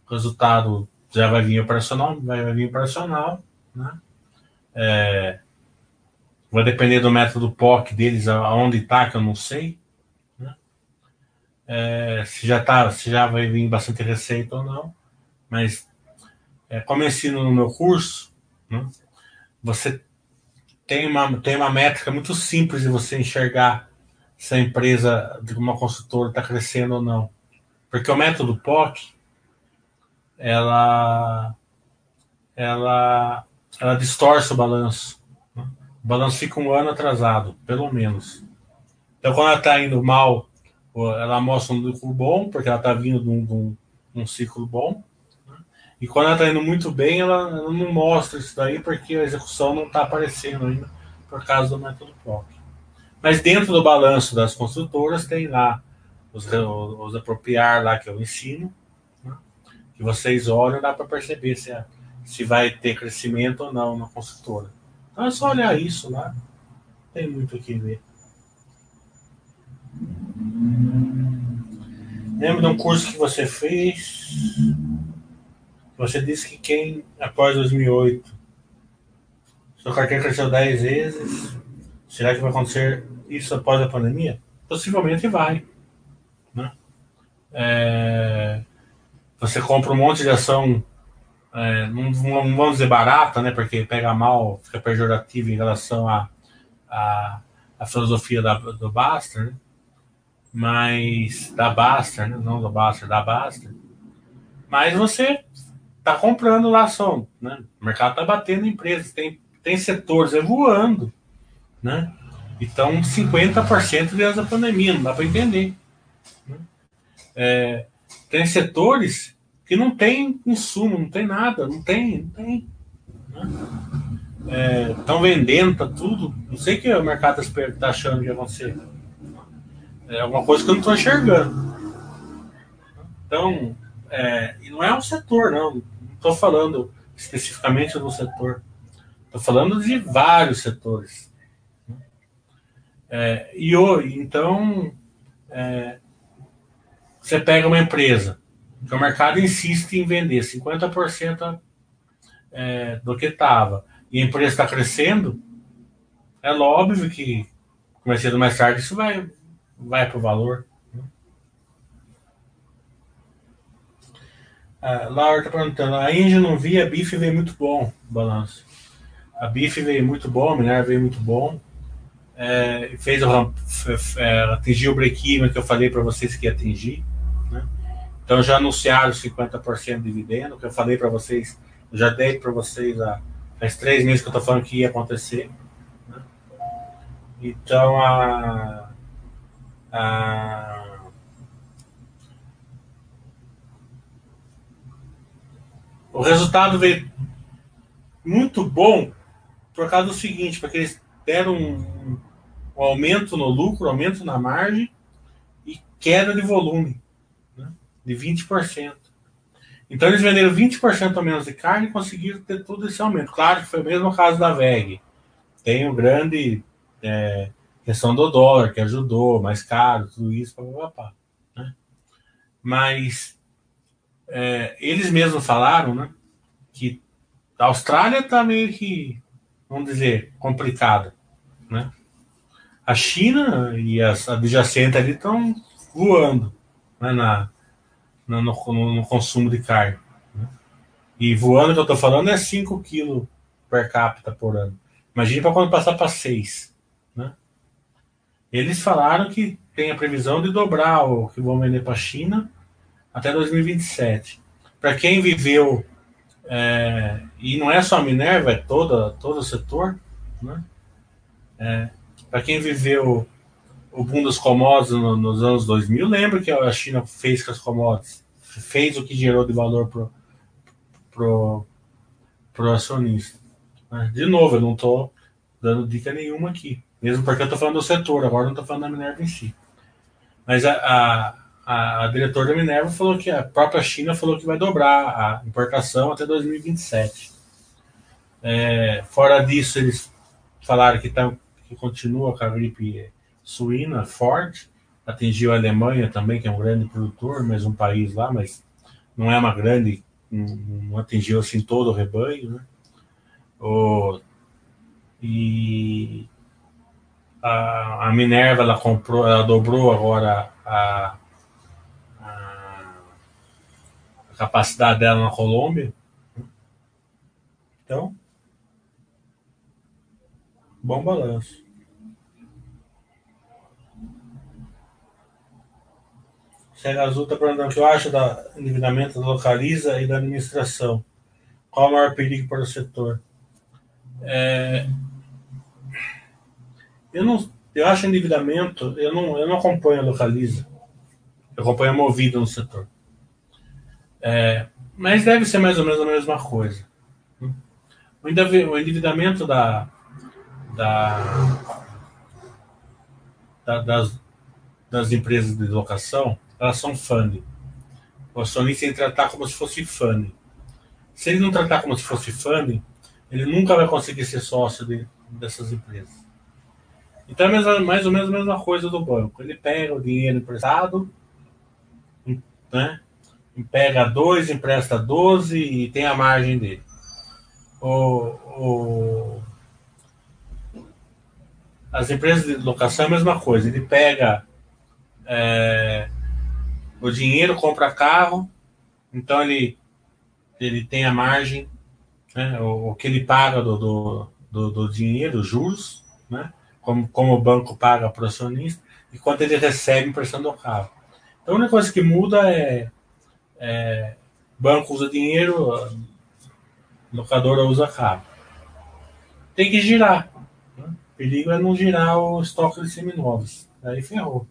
resultado já vai vir operacional, vai, vai vir operacional, né? É, vai depender do método POC deles, aonde está, que eu não sei. Né? É, se já tá, se já vai vir bastante receita ou não. Mas é, como eu ensino no meu curso, né? você tem uma, tem uma métrica muito simples de você enxergar se a empresa de uma consultora está crescendo ou não. Porque o método POC, ela, ela, ela distorce o balanço. Né? O balanço fica um ano atrasado, pelo menos. Então, quando ela está indo mal, ela mostra um lucro bom, porque ela está vindo de um, de, um, ciclo bom. Né? E quando ela está indo muito bem, ela, ela, não mostra isso daí, porque a execução não está aparecendo ainda por causa do método POC. Mas dentro do balanço das construtoras tem lá os, os apropriar lá que eu ensino, né? que vocês olham, dá para perceber se, é, se vai ter crescimento ou não na construtora. Então é só olhar isso lá, tem muito o que ver. Lembra de um curso que você fez? Você disse que quem, após 2008, sua carteira cresceu 10 vezes, será que vai acontecer isso após a pandemia? Possivelmente vai. Né? É, você compra um monte de ação, é, não, não, vamos dizer barata, né, porque pega mal, fica pejorativo em relação à a, a, filosofia da, do Baster, né? mas da Baster, né? não do Baster, da Baster. Mas você está comprando lá ação, né? O mercado está batendo em empresas, tem, tem setores é voando, né? Então, 50% desde a pandemia, não dá para entender. Né? É, tem setores que não tem insumo, não tem nada, não tem, não tem. Estão né? é, vendendo, tá tudo. Não sei o que o mercado está tá achando vai acontecer. É alguma coisa que eu não estou enxergando. Então, é, e não é um setor, não. Não estou falando especificamente do setor. Estou falando de vários setores. É, e então, é, você pega uma empresa que o mercado insiste em vender 50% é, do que estava, e a empresa está crescendo, é óbvio que ou mais tarde isso vai, vai para o valor. A Laura está perguntando, a não via, a bife veio muito bom, balanço. A bife veio muito bom, a minério veio muito bom. É, fez o é, atingiu o break-even que eu falei para vocês que ia atingir. Né? Então já anunciaram 50% de dividendo, que eu falei para vocês, já dei para vocês há faz três meses que eu estou falando que ia acontecer. Né? Então a, a o resultado veio muito bom por causa do seguinte, porque eles deram um, um aumento no lucro, aumento na margem e queda de volume né, de 20%. Então eles venderam 20% a menos de carne e conseguiram ter todo esse aumento. Claro que foi o mesmo caso da VEG. Tem o grande é, questão do dólar, que ajudou, mais caro, tudo isso, papapá, né? Mas é, eles mesmos falaram né, que a Austrália está meio que, vamos dizer, complicada. Né? A China e as adjacentes ali estão voando né, na, na no, no, consumo de carne. Né? E voando que eu estou falando é 5 quilos per capita por ano. Imagine para quando passar para 6. Né? Eles falaram que tem a previsão de dobrar o que vão vender para a China até 2027. Para quem viveu, é, e não é só a Minerva, é toda, todo o setor, né? É, Para quem viveu o boom dos commodities no, nos anos 2000, lembra que a China fez com as commodities, fez o que gerou de valor pro, pro, pro acionista. De novo, eu não estou dando dica nenhuma aqui, mesmo porque eu estou falando do setor, agora não estou falando da Minerva em si. Mas a, a a, a diretora da Minerva falou que a própria China falou que vai dobrar a importação até 2027. É, fora disso, eles falaram que, tá, que continua com a gripe suína forte, atingiu a Alemanha também, que é um grande produtor, mas um país lá, mas não é uma grande, não, atingiu assim todo o rebanho, né? O, e a, a Minerva ela comprou, ela dobrou agora a, capacidade dela na Colômbia. Então, bom balanço. Cega Azul está perguntando o que eu acho da endividamento da localiza e da administração. Qual o maior perigo para o setor? É, eu não, eu acho endividamento, eu não, eu não acompanho a localiza. Eu acompanho a movida no setor. É, mas deve ser mais ou menos a mesma coisa. O endividamento da, da, da das, das empresas de locação, elas são funding. O acionista tem que tratar como se fosse funding. Se ele não tratar como se fosse funding, ele nunca vai conseguir ser sócio de, dessas empresas. Então é mais ou menos a mesma coisa do banco. Ele pega o dinheiro emprestado, né? pega dois, empresta 12 e tem a margem dele. O, o, as empresas de locação é a mesma coisa. Ele pega é, o dinheiro, compra carro, então ele, ele tem a margem, né, o, o que ele paga do, do, do, do dinheiro, juros, né, como, como o banco paga para o acionista, e quanto ele recebe emprestando o carro. Então a única coisa que muda é é, banco usa dinheiro, locadora usa carro. Tem que girar. Perigo é não girar o estoque de seminovos. Aí ferrou.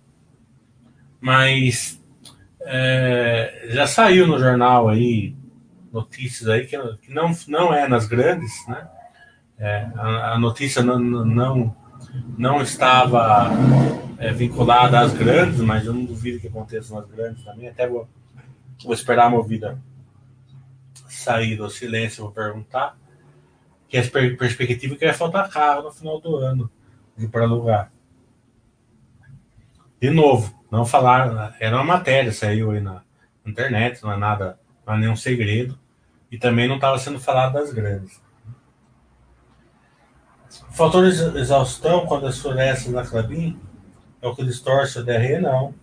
Mas é, já saiu no jornal aí notícias aí que, que não, não é nas grandes, né? É, a, a, notícia não, não, não estava é, vinculada às grandes, mas eu não duvido que aconteça nas grandes também. Até vou Vou esperar a movida sair do silêncio, vou perguntar. Que é a perspectiva que vai faltar carro no final do ano para alugar. De novo, não falar, era uma matéria, saiu aí na internet, não é nada, não é nenhum segredo. E também não estava sendo falado das grandes. O fator exaustão, quando escurece na Clabin, é o que distorce o DRE, não.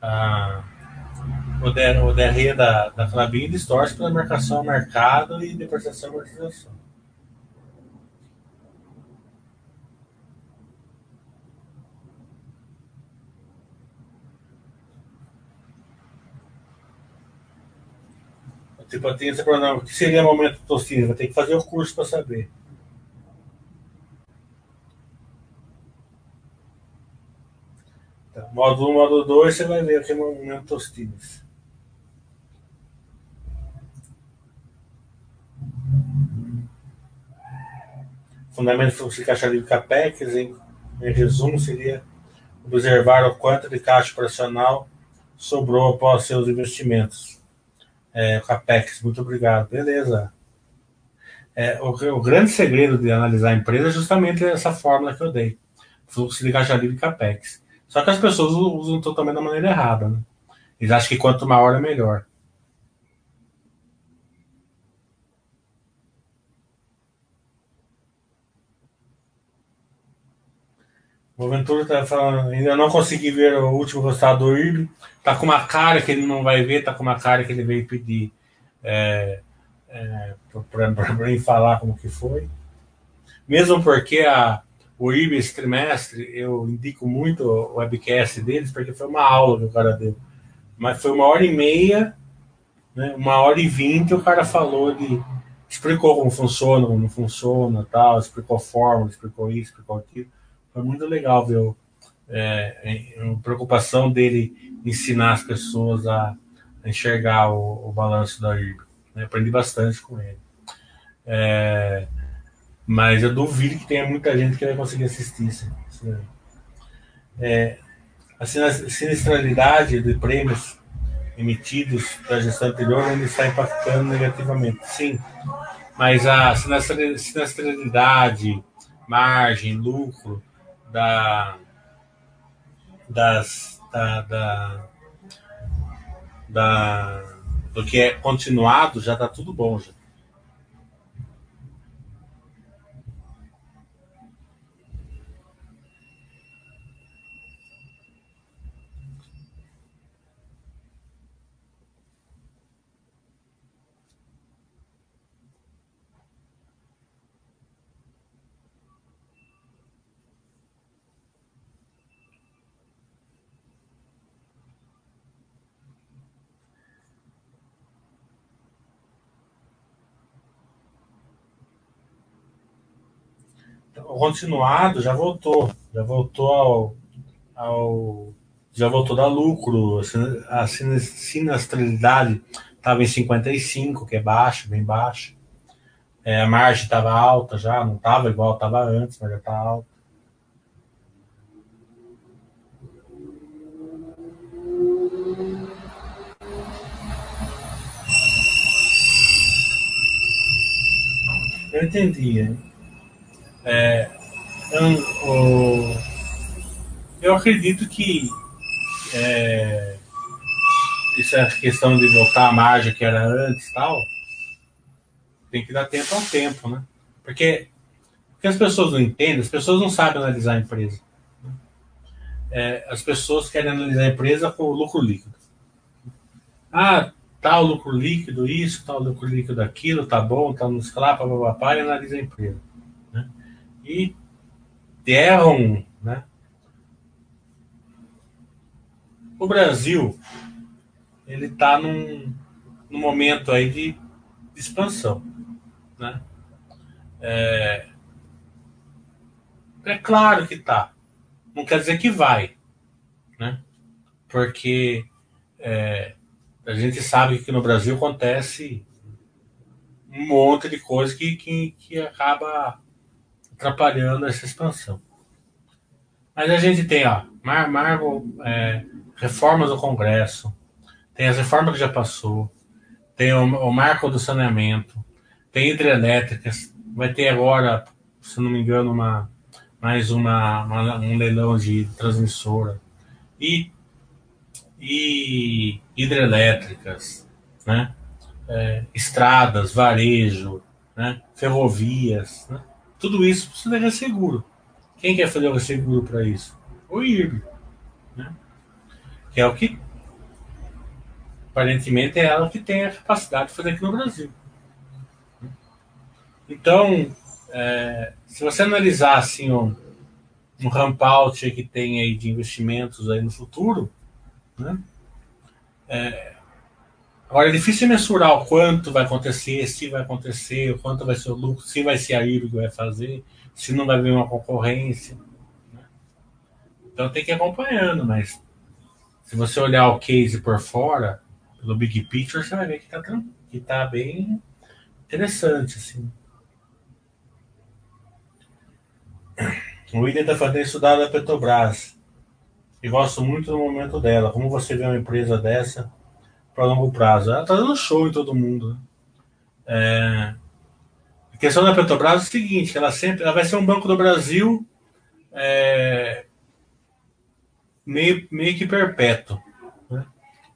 Ah, o, DR, o DRE da, da Clabin distorce pela marcação mercado e depreciação e amortização. Tipo, tem esse problema. O que seria momento tossir? Vai ter que fazer o curso para saber. Tá. Módulo 1, módulo 2, você vai ver aqui no momento Tostines. Fundamento fluxo de caixa livre CAPEX, em, em resumo, seria observar o quanto de caixa operacional sobrou após seus investimentos. É, CAPEX, muito obrigado. Beleza. É, o, o, grande segredo de analisar a empresa é justamente essa fórmula que eu dei. Fluxo de caixa livre CAPEX. Só que as pessoas usam totalmente da maneira errada. Né? Eles acham que quanto maior é melhor. O Ventura está falando, ainda não consegui ver o último resultado do IRB. Tá com uma cara que ele não vai ver, tá com uma cara que ele veio pedir é, é, para mim falar como que foi. Mesmo porque a, o IB esse trimestre, eu indico muito o webcast deles, porque foi uma aula que o cara deu. Mas foi uma hora e meia, né, uma hora e vinte, o cara falou de. explicou como funciona, como não funciona, tal, explicou fórmula, explicou isso, explicou aquilo. Foi muito legal ver é, a preocupação dele ensinar as pessoas a, a enxergar o, o, balanço da IRB. Né? Aprendi bastante com ele. É, mas eu duvido que tenha muita gente que vai conseguir assistir isso. É, a sinistralidade de prêmios emitidos da gestão anterior ainda está impactando negativamente. Sim, mas a sinistralidade, margem, lucro da, das, da, da, da, do que é continuado já está tudo bom. Já. O continuado já voltou, já voltou ao, ao já voltou da lucro, a sinistralidade estava em 55, que é baixo, bem baixo. É, a margem estava alta já, não estava igual estava antes, mas já está alta. Eu entendi. Hein? É, eu, eu acredito que é, essa questão de voltar à margem que era antes tal, tem que dar tempo ao tempo, né? Porque, porque as pessoas não entendem, as pessoas não sabem analisar a empresa. É, as pessoas querem analisar a empresa com lucro líquido. Ah, tal lucro líquido, isso, tal lucro líquido, aquilo, tá bom, tá no escala, papapá, e analisa a empresa e erram, né? O Brasil ele está num, num momento aí de, de expansão, né? É, é claro que tá, não quer dizer que vai, né? Porque é, a gente sabe que no Brasil acontece um monte de coisa que, que, que acaba atrapalhando essa expansão. Mas a gente tem, ó, Mar, Marvel, é, reformas do Congresso, tem as reformas que já passou, tem o, o marco do saneamento, tem hidrelétricas, vai ter agora, se não me engano, uma, mais uma, uma um leilão de transmissora e, e hidrelétricas, né? É, estradas, varejo, né? ferrovias, né? Tudo isso precisa de seguro. Quem quer fazer o seguro para isso? O IRB. Né? Que é o que aparentemente é ela que tem a capacidade de fazer aqui no Brasil. Então, é, se você analisar assim um, um ramp out que tem aí de investimentos aí no futuro, né? É, agora é difícil mensurar o quanto vai acontecer, se vai acontecer, o quanto vai ser o lucro, se vai ser a IBA que vai fazer, se não vai haver uma concorrência. Né? Então tem que ir acompanhando, mas se você olhar o case por fora, pelo Big Picture, você vai ver que está que tá bem interessante, assim. O William está fazendo estudar da Petrobras. E gosto muito do momento dela. Como você vê uma empresa dessa para longo prazo? Ela está dando show em todo mundo. Né? É... A questão da Petrobras é o seguinte: ela sempre ela vai ser um banco do Brasil é... meio, meio que perpétuo. Né?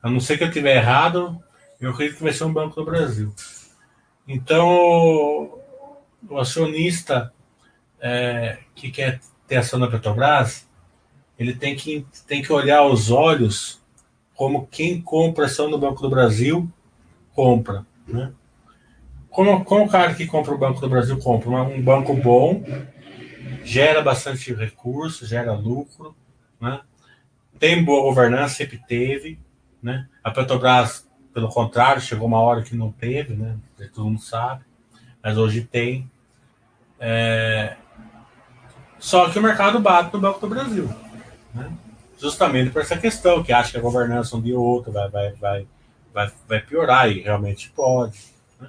A não ser que eu estiver errado, eu acredito que vai ser um banco do Brasil. Então, o acionista é, que quer ter ação na Petrobras, ele tem que, tem que olhar os olhos como quem compra ação no Banco do Brasil compra. Né? Como, como o cara que compra o Banco do Brasil compra? Um banco bom, gera bastante recurso, gera lucro, né? tem boa governança, sempre teve. Né? A Petrobras, pelo contrário, chegou uma hora que não teve, né? todo mundo sabe, mas hoje tem. É, só que o mercado bate no Banco do Brasil. Né? Justamente por essa questão, que acha que a governança um dia ou outro vai, vai, vai, vai, vai piorar, e realmente pode. Né?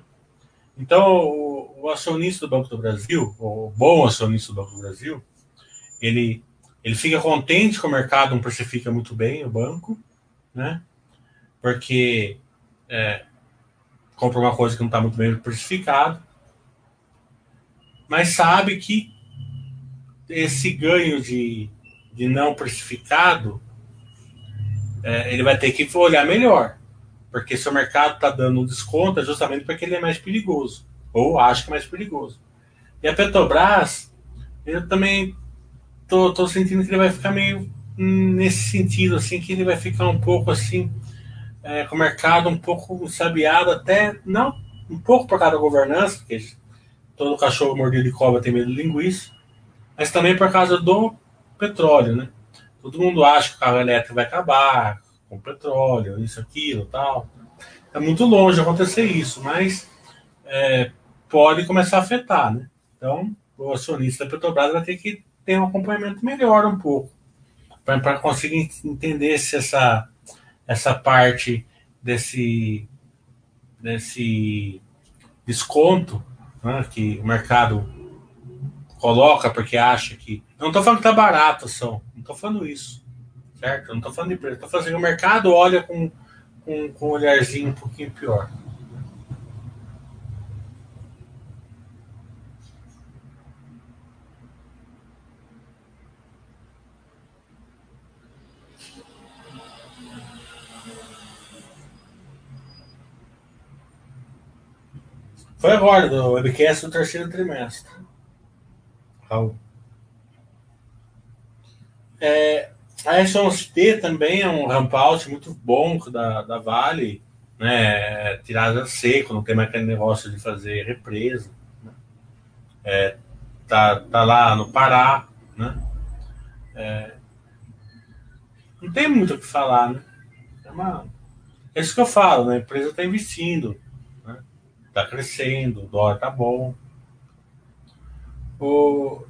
Então, o, o, acionista do Banco do Brasil, o bom acionista do Banco do Brasil, ele, ele fica contente que o mercado não precifica muito bem o banco, né? porque é, compra uma coisa que não está muito bem precificado, mas sabe que esse ganho de, de não precificado, é, ele vai ter que olhar melhor. Porque se o mercado está dando um desconto, é justamente porque ele é mais perigoso. Ou acho que é mais perigoso. E a Petrobras, eu também tô, tô sentindo que ele vai ficar meio nesse sentido, assim, que ele vai ficar um pouco assim, é, com o mercado um pouco sabiado, até não um pouco por causa da governança, porque todo cachorro mordido de cobra tem medo de linguiça, mas também por causa do petróleo, né? Todo mundo acha que o carro elétrico vai acabar com petróleo, isso, aquilo, tal. É muito longe acontecer isso, mas é, pode começar a afetar, né? Então, o acionista da Petrobras vai ter que ter um acompanhamento melhor um pouco para conseguir entender se essa, essa parte desse, desse desconto né, que o mercado coloca porque acha que. Eu não estou falando que tá barato ação, não estou falando isso. Certo? Eu não estou falando de preço. Estou falando que o mercado olha com, com, com um olharzinho um pouquinho pior. Foi agora, do webcast do terceiro trimestre. Raul. É, a S11T também é um ramp-out muito bom da, da Vale, né? Tirada seco, não tem mais aquele negócio de fazer represa. Né? É, tá, tá lá no Pará, né? É, não tem muito o que falar, né? É, uma, é isso que eu falo, né? A empresa está investindo, né? Tá crescendo, o dólar tá bom. O...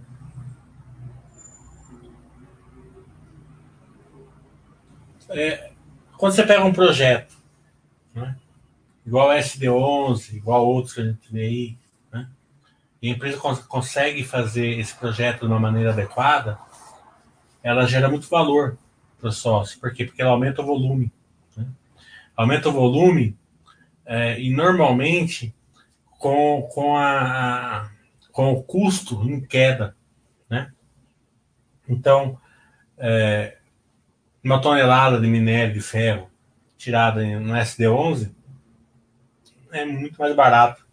É, quando você pega um projeto, né, igual a SD11, igual outros que a gente vê aí, né, e a empresa cons consegue fazer esse projeto de uma maneira adequada, ela gera muito valor para o sócio. Por quê? Porque ela aumenta o volume. Né? Aumenta o volume é, e normalmente com, com a, com o custo em queda, né? Então, é, uma tonelada de minério de ferro tirada no SD11 é muito mais barato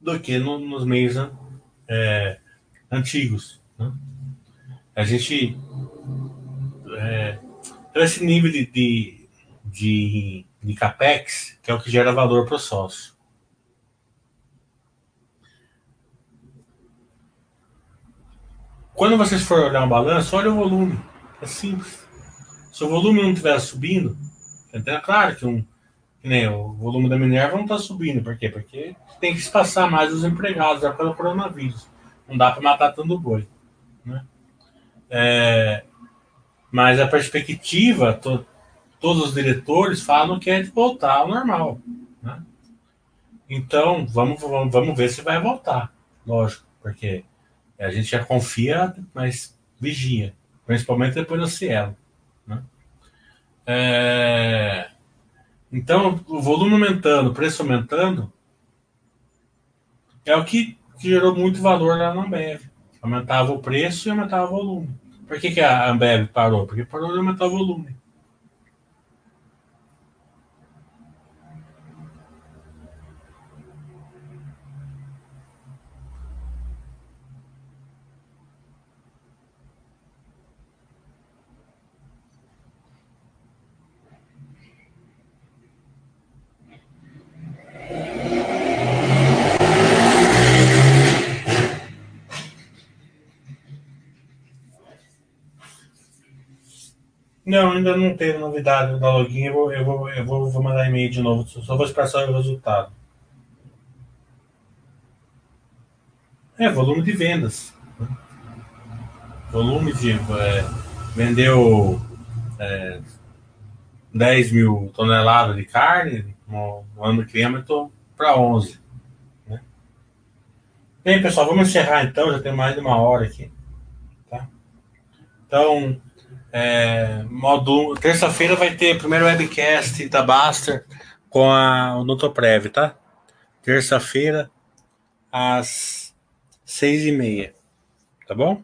do que no, nos meios é, antigos. Né? A gente. É, esse nível de, de, de, de capex, que é o que gera valor para o sócio. Quando vocês forem olhar um balanço, olha o volume. É simples. Se o volume não estiver subindo, é claro que um, nem o volume da Minerva não está subindo. Por quê? Porque tem que espaçar mais os empregados, é pelo coronavírus. Não dá para matar tanto boi. Né? É, mas a perspectiva, to, todos os diretores falam que é de voltar ao normal. Né? Então, vamos, vamos, vamos ver se vai voltar. Lógico, porque a gente já confia, mas vigia. Principalmente depois do Cielo. Né? É, então, o volume aumentando, o preço aumentando, é o que, que gerou muito valor lá na Ambev. Aumentava o preço e aumentava o volume. Por que, que a Ambev parou? Porque parou de aumentar o volume. Não, ainda não tem novidade da login. Eu vou, eu vou, eu vou, vou mandar e-mail de novo. Só vou esperar o resultado. É, volume de vendas. Volume de. É, vendeu é, 10 mil toneladas de carne no, no ano que vem, para 11. Né? Bem, pessoal, vamos encerrar então. Já tem mais de uma hora aqui. Tá? Então. É, terça-feira vai ter o primeiro webcast da Baster com a, o Nutoprev, tá? Terça-feira às seis e meia, tá bom?